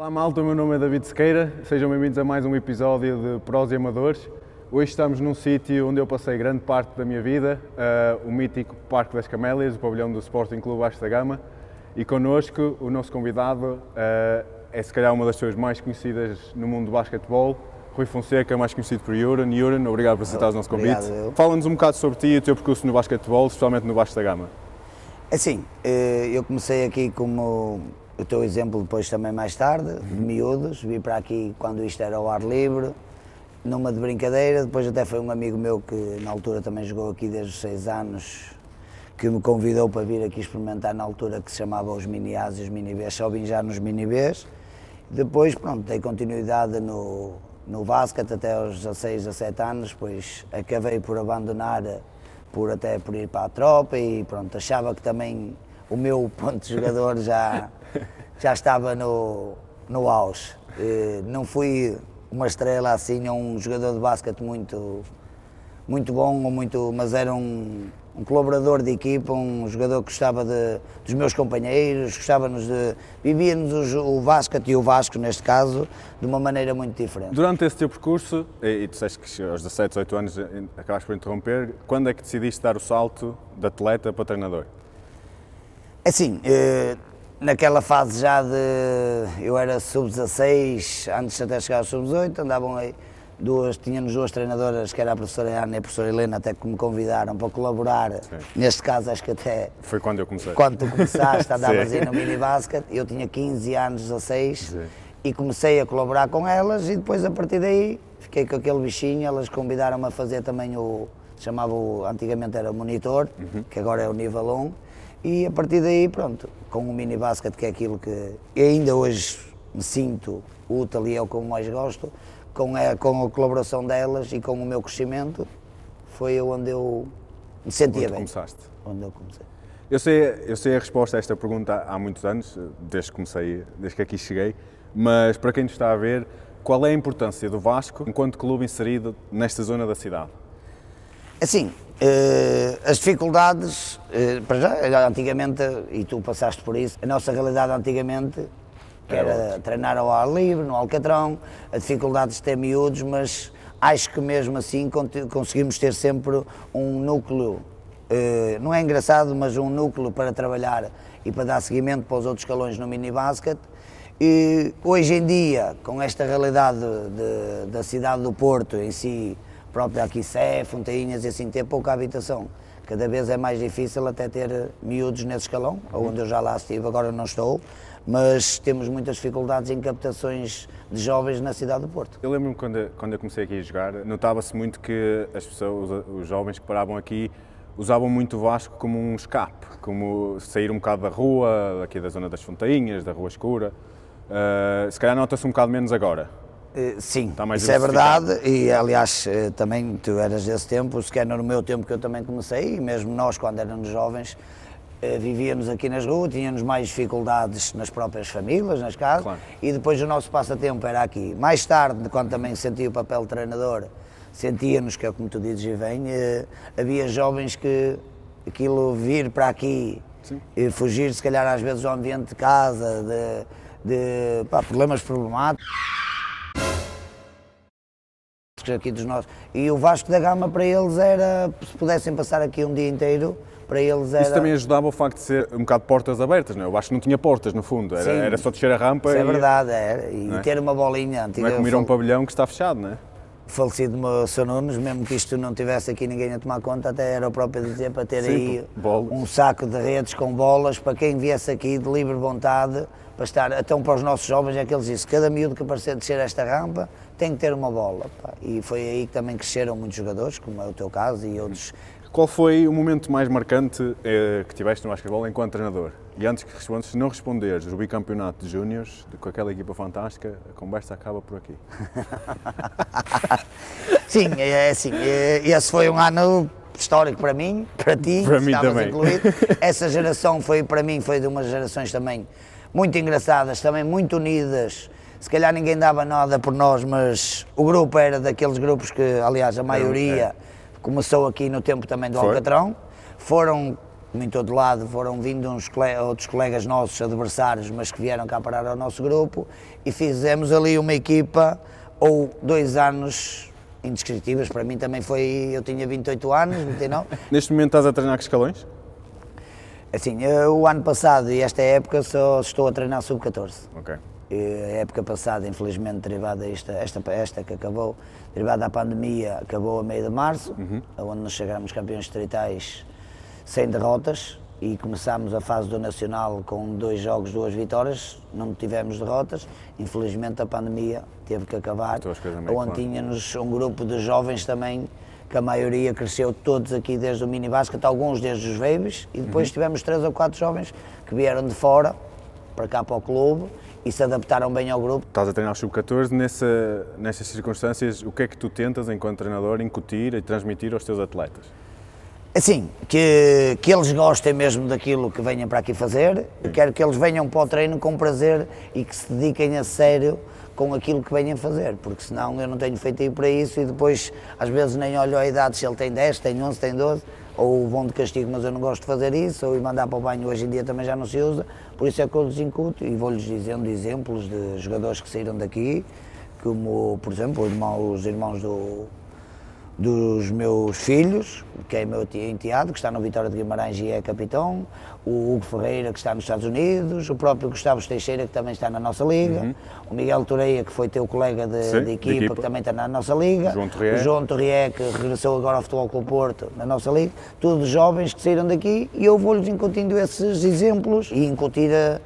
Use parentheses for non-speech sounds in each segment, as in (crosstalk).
Olá malta, o meu nome é David Sequeira, sejam bem-vindos a mais um episódio de Prós e Amadores. Hoje estamos num sítio onde eu passei grande parte da minha vida, uh, o mítico Parque das Camélias, o pavilhão do Sporting Clube Baixo da Gama, e connosco o nosso convidado uh, é se calhar uma das pessoas mais conhecidas no mundo do basquetebol, Rui Fonseca, mais conhecido por Yuran. Yuran, obrigado por aceitar o nosso convite. Fala-nos um bocado sobre ti e o teu percurso no basquetebol, especialmente no Baixo da Gama. Assim, eu comecei aqui como o teu exemplo depois também mais tarde, de miúdos, vi para aqui quando isto era ao ar livre, numa de brincadeira, depois até foi um amigo meu que na altura também jogou aqui desde os 6 anos, que me convidou para vir aqui experimentar na altura que se chamava os mini As e os mini Bs, só vim já nos mini Bs. Depois, pronto, dei continuidade no, no basquete até aos 16, 17 anos, depois acabei por abandonar, por até por ir para a tropa e pronto, achava que também o meu (laughs) ponto de jogador já, (laughs) já estava no, no auge. Não fui uma estrela assim, um jogador de basquete muito, muito bom, ou muito, mas era um, um colaborador de equipa, um jogador que gostava de, dos meus companheiros, gostava-nos de. vivíamos o basquete e o Vasco, neste caso, de uma maneira muito diferente. Durante esse teu percurso, e, e tu disseste que aos 17, 18 anos eh, acabaste por interromper, quando é que decidiste dar o salto de atleta para treinador? Assim, eh, naquela fase já de. Eu era sub-16, antes de até chegar ao sub-18, andavam aí duas, tínhamos duas treinadoras, que era a professora Ana e a professora Helena, até que me convidaram para colaborar. Sim. Neste caso, acho que até. Foi quando eu comecei. Quando tu começaste, andavas (laughs) aí no mini basket, eu tinha 15 anos, 16, Sim. e comecei a colaborar com elas, e depois a partir daí fiquei com aquele bichinho, elas convidaram-me a fazer também o. chamava o. antigamente era o monitor, uhum. que agora é o nível 1 e a partir daí, pronto, com o mini basket, que é aquilo que ainda hoje me sinto útil e é o que eu mais gosto, com a, com a colaboração delas e com o meu crescimento, foi onde eu me sentia onde bem. começaste? Onde eu comecei. Eu sei, eu sei a resposta a esta pergunta há muitos anos, desde que comecei, desde que aqui cheguei, mas para quem nos está a ver, qual é a importância do Vasco enquanto clube inserido nesta zona da cidade? Assim, as dificuldades, uh, para já, antigamente, e tu passaste por isso, a nossa realidade antigamente, que era, treinar ao ar livre, no Alcatrão, a dificuldade de ter miúdos, mas acho que mesmo assim conseguimos ter sempre um núcleo, uh, não é engraçado, mas um núcleo para trabalhar e para dar seguimento para os outros escalões no mini basket. E hoje em dia, com esta realidade de, da cidade do Porto em si, próprio aqui Sé, Fontainhas e assim, ter pouca habitação. Cada vez é mais difícil até ter miúdos nesse escalão, uhum. onde eu já lá estive, agora não estou, mas temos muitas dificuldades em captações de jovens na cidade do Porto. Eu lembro-me quando, quando eu comecei aqui a jogar, notava-se muito que as pessoas, os jovens que paravam aqui usavam muito o Vasco como um escape, como sair um bocado da rua, aqui da zona das Fontainhas, da Rua Escura. Uh, se calhar nota-se um bocado menos agora. Eh, sim, isso é verdade e aliás eh, também tu eras desse tempo, se calhar no meu tempo que eu também comecei e mesmo nós quando éramos jovens eh, vivíamos aqui nas ruas, tínhamos mais dificuldades nas próprias famílias, nas casas claro. e depois o nosso passatempo era aqui. Mais tarde, quando também sentia o papel de treinador, sentíamos que é como tu dizes e vem, havia jovens que aquilo vir para aqui Sim. e fugir se calhar às vezes do ambiente de casa, de, de pá, problemas problemáticos aqui dos nossos. E o Vasco da Gama para eles era, se pudessem passar aqui um dia inteiro, para eles era... Isso também ajudava o facto de ser um bocado portas abertas, não é? O Vasco não tinha portas no fundo, era, era só descer a rampa Isso é e... é verdade, era. E é? ter uma bolinha antiga. Não é como ir a um pavilhão que está fechado, não é? Falecido meu Sr. Nunes, mesmo que isto não tivesse aqui ninguém a tomar conta, até era o próprio dizer para ter Sim, aí bolas. um saco de redes com bolas para quem viesse aqui de livre vontade, para estar, então para os nossos jovens é que eles dizem, cada miúdo que aparecer descer esta rampa tem que ter uma bola. Pá. E foi aí que também cresceram muitos jogadores, como é o teu caso e outros. Qual foi o momento mais marcante eh, que tiveste no basquetebol enquanto treinador? E antes que respondas, se não responderes o bicampeonato de júniores, com aquela equipa fantástica, a conversa acaba por aqui. (laughs) Sim, é, é assim, é, esse foi um ano histórico para mim, para ti, para mim também. Incluído. (laughs) Essa geração foi, para mim, foi de umas gerações também muito engraçadas, também muito unidas, se calhar ninguém dava nada por nós, mas o grupo era daqueles grupos que, aliás, a maioria é. Começou aqui no tempo também do Foi. Alcatrão. Foram como em todo lado, foram vindo uns outros colegas nossos, adversários, mas que vieram cá parar ao nosso grupo e fizemos ali uma equipa, ou dois anos indescritíveis, para mim também foi, eu tinha 28 anos, 29. (laughs) Neste momento estás a treinar que escalões? Assim, eu, o ano passado e esta época só estou a treinar sub-14. Ok. A época passada, infelizmente, derivada esta, esta, esta que acabou, derivada da pandemia, acabou a meio de março, uhum. onde nós chegámos campeões distritais sem derrotas e começámos a fase do Nacional com dois jogos, duas vitórias, não tivemos derrotas. Infelizmente a pandemia teve que acabar, onde tínhamos um grupo de jovens também, que a maioria cresceu todos aqui desde o mini basket, alguns desde os babies, e depois uhum. tivemos três ou quatro jovens que vieram de fora para cá para o clube e se adaptaram bem ao grupo. Estás a treinar o sub-14, nessa, nessas circunstâncias, o que é que tu tentas, enquanto treinador, incutir e transmitir aos teus atletas? Assim, que, que eles gostem mesmo daquilo que venham para aqui fazer, quero que eles venham para o treino com prazer e que se dediquem a sério com aquilo que venham fazer, porque senão eu não tenho feito aí para isso e depois às vezes nem olho a idade se ele tem 10, tem 11, tem 12, ou vão de castigo, mas eu não gosto de fazer isso, ou ir mandar para o banho hoje em dia também já não se usa, por isso é que eu lhes incuto e vou-lhes dizendo exemplos de jogadores que saíram daqui, como, por exemplo, os irmãos do, dos meus filhos, que é meu enteado, que está no Vitória de Guimarães e é capitão, o Hugo Ferreira, que está nos Estados Unidos, o próprio Gustavo Teixeira, que também está na nossa liga, uhum. o Miguel Toreia, que foi teu colega de, Sim, de, equipa, de, equipa, que também está na nossa liga, João o João Torrié, que regressou agora ao Futebol Clube Porto, na nossa liga, todos jovens que saíram daqui e eu vou-lhes incutindo esses exemplos e incutir a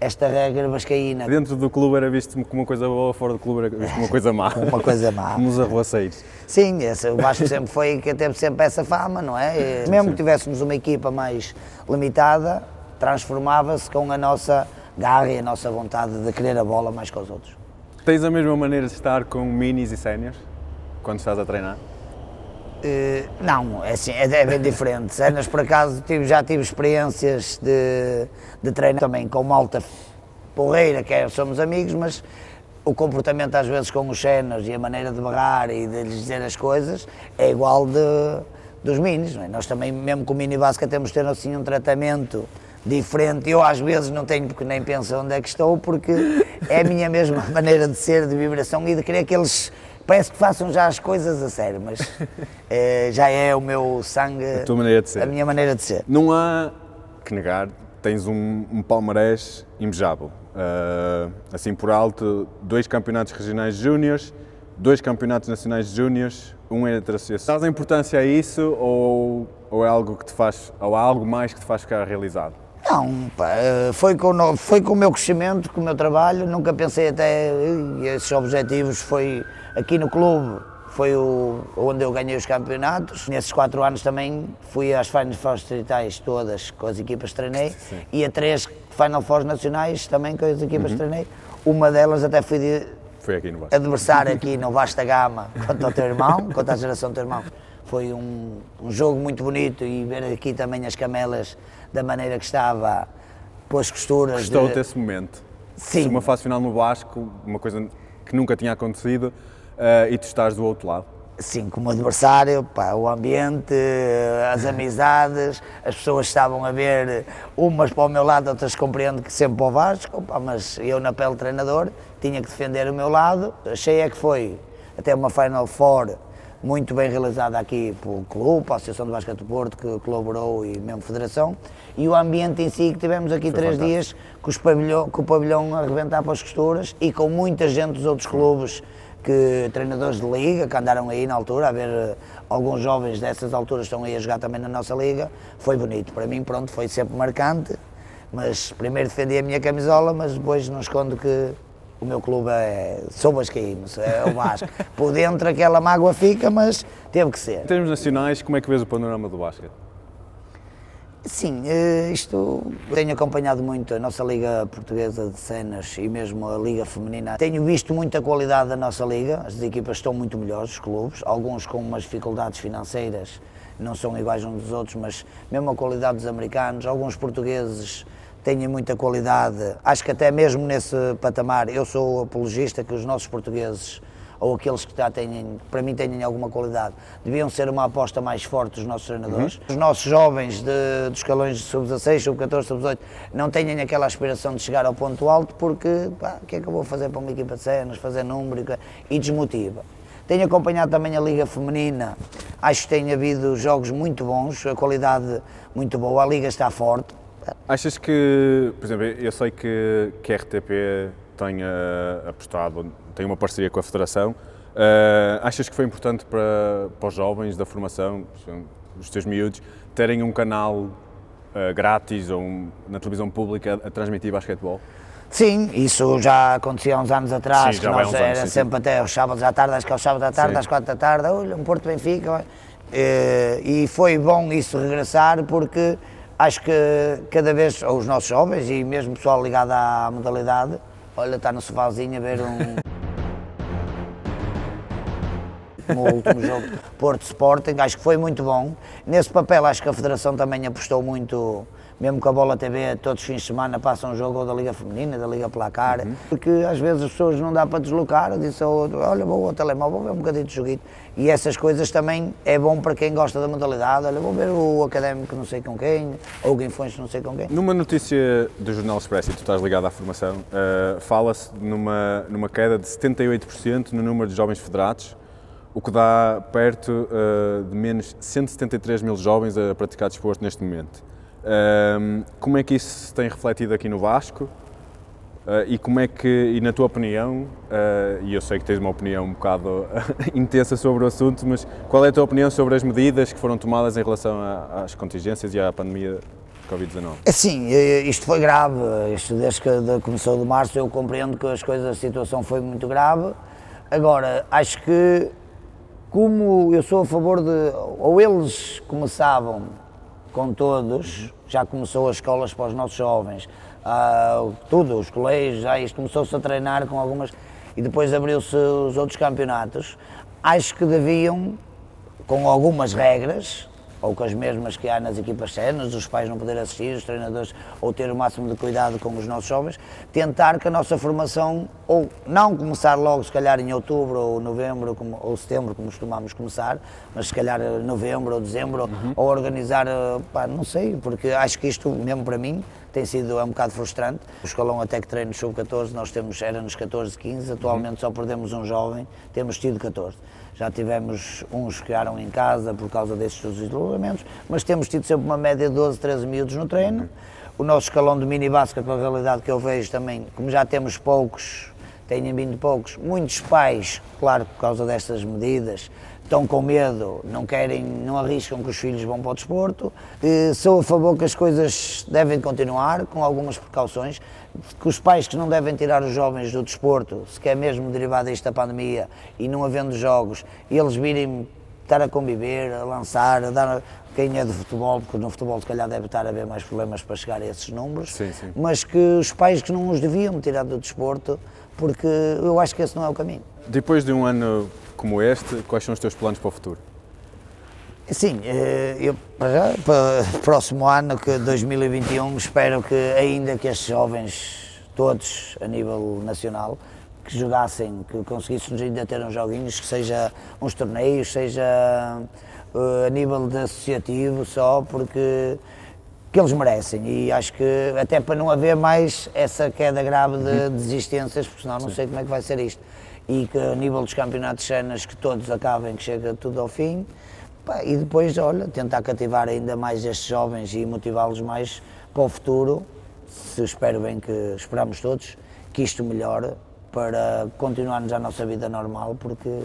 esta regra vascaína. Dentro do clube era visto como uma coisa boa, fora do clube era visto como uma coisa má. (laughs) uma coisa má. como os arruaceiros. Sim, esse, o Vasco sempre foi, que teve sempre essa fama, não é? E, mesmo Sim. que tivéssemos uma equipa mais limitada, transformava-se com a nossa garra e a nossa vontade de querer a bola mais que os outros. Tens a mesma maneira de estar com minis e séniores quando estás a treinar? Uh, não, é, assim, é, é bem diferente. (laughs) Cenas, por acaso, tive, já tive experiências de, de treinar também com malta porreira, que é, somos amigos, mas o comportamento às vezes com os cenas e a maneira de barrar e de lhes dizer as coisas é igual de, dos minis. É? Nós também, mesmo com o mini básica, temos de ter assim um tratamento diferente. Eu às vezes não tenho porque nem penso onde é que estou, porque é a minha mesma (laughs) maneira de ser, de vibração e de querer que eles parece que façam já as coisas a sério, mas é, (laughs) já é o meu sangue, a, tua maneira de ser. a minha maneira de ser. Não há que negar, tens um, um palmarés invejável. Uh, assim por alto, dois campeonatos regionais júniores, dois campeonatos nacionais de júniores, um entre associações. Dás a importância a isso ou, ou é algo que te faz, ou há algo mais que te faz ficar realizado? Não, pá, eh, foi, com, foi com o meu crescimento, com o meu trabalho, nunca pensei até, esses objetivos foi aqui no clube, foi o, onde eu ganhei os campeonatos. Nesses quatro anos também fui às Final Fours distritais todas com as equipas que treinei Sim. e a três Final Fours nacionais também com as equipas uhum. que treinei. Uma delas até fui de, foi aqui no adversário aqui (laughs) no Vasta Gama contra o teu irmão, contra a geração do teu irmão. Foi um, um jogo muito bonito e ver aqui também as camelas da maneira que estava, pelas costuras. Gostou de... esse momento? Sim. Uma fase final no Vasco, uma coisa que nunca tinha acontecido, e tu estás do outro lado. Sim, como adversário, pá, o ambiente, as amizades, as pessoas estavam a ver umas para o meu lado, outras compreendo que sempre para o Vasco, pá, mas eu na pele treinador tinha que defender o meu lado. Achei é que foi até uma Final Four muito bem realizada aqui pelo clube, a Associação do Basquete do Porto, que colaborou e mesmo Federação, e o ambiente em si, que tivemos aqui Foi três fantástico. dias com, os pavilhão, com o pavilhão a arrebentar para as costuras e com muita gente dos outros clubes, que treinadores de liga, que andaram aí na altura, a ver eh, alguns jovens dessas alturas estão aí a jogar também na nossa liga, foi bonito. Para mim, pronto, foi sempre marcante, mas primeiro defendi a minha camisola, mas depois não escondo que o meu clube é, sou vascaíno, é o Vasco. (laughs) Por dentro aquela mágoa fica, mas teve que ser. Em termos nacionais, como é que vês o panorama do basquete? Sim, eh, isto tenho acompanhado muito a nossa Liga Portuguesa de Cenas e mesmo a Liga Feminina. Tenho visto muita qualidade da nossa Liga, as equipas estão muito melhores, os clubes, alguns com umas dificuldades financeiras, não são iguais uns dos outros, mas mesmo a qualidade dos americanos, alguns portugueses têm muita qualidade. Acho que até mesmo nesse patamar, eu sou apologista que os nossos portugueses ou aqueles que já têm, para mim têm alguma qualidade, deviam ser uma aposta mais forte dos nossos treinadores. Uhum. Os nossos jovens de, dos escalões de sub-16, sub-14, sub-18 não têm aquela aspiração de chegar ao ponto alto porque, pá, o que é que eu vou fazer para uma equipa de cenas, fazer número e desmotiva. Tenho acompanhado também a Liga Feminina, acho que tem havido jogos muito bons, a qualidade muito boa, a Liga está forte. Achas que, por exemplo, eu sei que, que a RTP tem uh, apostado, tem uma parceria com a Federação, uh, achas que foi importante para, para os jovens da formação, os teus miúdos, terem um canal uh, grátis ou um, na televisão pública a, a transmitir basquetebol? Sim, isso já acontecia há uns anos atrás, sim, que nós era anos, sempre sim. até aos sábados à tarde, acho que aos sábados à tarde, sim. às quatro da tarde, olha, um Porto Benfica. Eh, e foi bom isso regressar porque acho que cada vez, ou os nossos jovens e mesmo o pessoal ligado à modalidade, olha, está no sofazinho a ver um. No último jogo Porto Sporting, acho que foi muito bom. Nesse papel acho que a Federação também apostou muito mesmo com a Bola TV, todos os fins de semana passam um jogo ou da Liga Feminina, da Liga Placar, uhum. porque às vezes as pessoas não dá para deslocar, disse ao outro, olha, vou ao telemóvel, vou ver um bocadinho de joguito. E essas coisas também é bom para quem gosta da modalidade, olha, vou ver o académico não sei com quem, ou o Guinfões não sei com quem. Numa notícia do Jornal Expresso, e tu estás ligado à formação, uh, fala-se numa, numa queda de 78% no número de jovens federados, o que dá perto uh, de menos 173 mil jovens a praticar desporto neste momento. Um, como é que isso se tem refletido aqui no Vasco? Uh, e como é que, e na tua opinião, uh, e eu sei que tens uma opinião um bocado (laughs) intensa sobre o assunto, mas qual é a tua opinião sobre as medidas que foram tomadas em relação a, às contingências e à pandemia Covid-19? É sim, isto foi grave. Isto desde que começou de março eu compreendo que as coisas, a situação foi muito grave. Agora, acho que como eu sou a favor de, ou eles começavam com todos, já começou as escolas para os nossos jovens, uh, tudo, os colégios, já isto começou-se a treinar com algumas, e depois abriu-se os outros campeonatos, acho que deviam, com algumas regras, ou com as mesmas que há nas equipas séniores, os pais não poderem assistir, os treinadores, ou ter o máximo de cuidado com os nossos jovens, tentar que a nossa formação, ou não começar logo, se calhar em outubro ou novembro como, ou setembro, como costumamos começar, mas se calhar novembro ou dezembro, uhum. ou organizar, eh, pá, não sei, porque acho que isto, mesmo para mim, tem sido é um bocado frustrante. O escalão até que treino sub-14, nós temos, era nos 14, 15, atualmente uhum. só perdemos um jovem, temos tido 14. Já tivemos uns que ficaram em casa por causa desses isolamentos, mas temos tido sempre uma média de 12, 13 minutos no treino. O nosso escalão de mini básica, com a realidade que eu vejo também, como já temos poucos, têm vindo poucos, muitos pais, claro, por causa destas medidas, estão com medo, não querem, não arriscam que os filhos vão para o desporto. Sou a favor que as coisas devem continuar, com algumas precauções, que os pais que não devem tirar os jovens do desporto, se quer mesmo derivado desta pandemia e não havendo jogos, eles virem estar a conviver, a lançar, a dar quem é de futebol, porque no futebol se calhar deve estar a haver mais problemas para chegar a esses números, sim, sim. mas que os pais que não os deviam tirar do desporto, porque eu acho que esse não é o caminho. Depois de um ano como este, quais são os teus planos para o futuro? Sim, eh, eu para para o próximo ano, que 2021, espero que ainda que estes jovens, todos a nível nacional, que jogassem, que conseguíssemos ainda ter uns joguinhos, que seja uns torneios, seja uh, a nível de associativo só, porque que eles merecem e acho que até para não haver mais essa queda grave de uhum. desistências, porque senão não Sim. sei como é que vai ser isto. E que a nível dos campeonatos de cenas que todos acabem, que chega tudo ao fim, e depois, olha, tentar cativar ainda mais estes jovens e motivá-los mais para o futuro, se espero bem que esperamos todos, que isto melhore para continuarmos a nossa vida normal, porque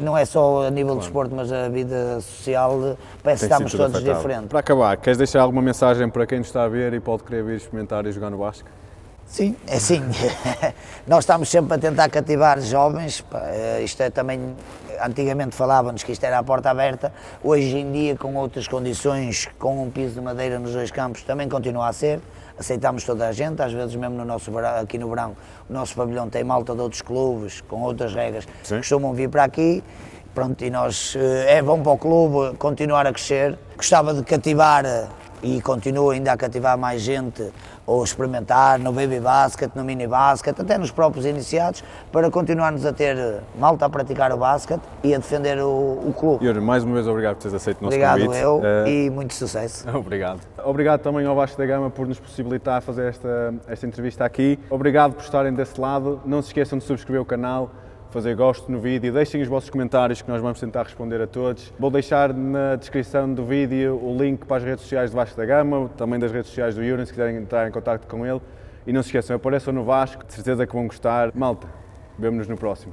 não é só a nível claro. de desporto, mas a vida social, parece que estamos todos afetado. diferentes. Para acabar, queres deixar alguma mensagem para quem nos está a ver e pode querer vir experimentar e jogar no Vasco? Sim, é sim. (laughs) Nós estamos sempre a tentar cativar jovens. Eh, isto é também. Antigamente falávamos que isto era a porta aberta. Hoje em dia, com outras condições, com um piso de madeira nos dois campos, também continua a ser. Aceitamos toda a gente, às vezes mesmo no nosso, aqui no verão, o nosso pavilhão tem malta de outros clubes, com outras regras, sim. costumam vir para aqui. Pronto, e nós, eh, é bom para o clube continuar a crescer. Gostava de cativar e continuo ainda a cativar mais gente ou experimentar no baby basket, no mini basket, até nos próprios iniciados, para continuarmos a ter malta a praticar o basket e a defender o, o clube. Yuri, mais uma vez obrigado por teres aceito o nosso Obrigado convite. eu Uh, e muito sucesso. (laughs) Obrigado. Obrigado também ao Vasco da Gama por nos possibilitar fazer esta, esta entrevista aqui. Obrigado por estarem desse lado. Não se esqueçam de subscrever o canal, fazer gosto no vídeo, deixem os vossos comentários que nós vamos tentar responder a todos. Vou deixar na descrição do vídeo o link para as redes sociais do Vasco da Gama, também das redes sociais do Yuri, se quiserem entrar em contato com ele. E não se esqueçam, apareçam no Vasco, de certeza que vão gostar. Malta, vemo-nos no próximo.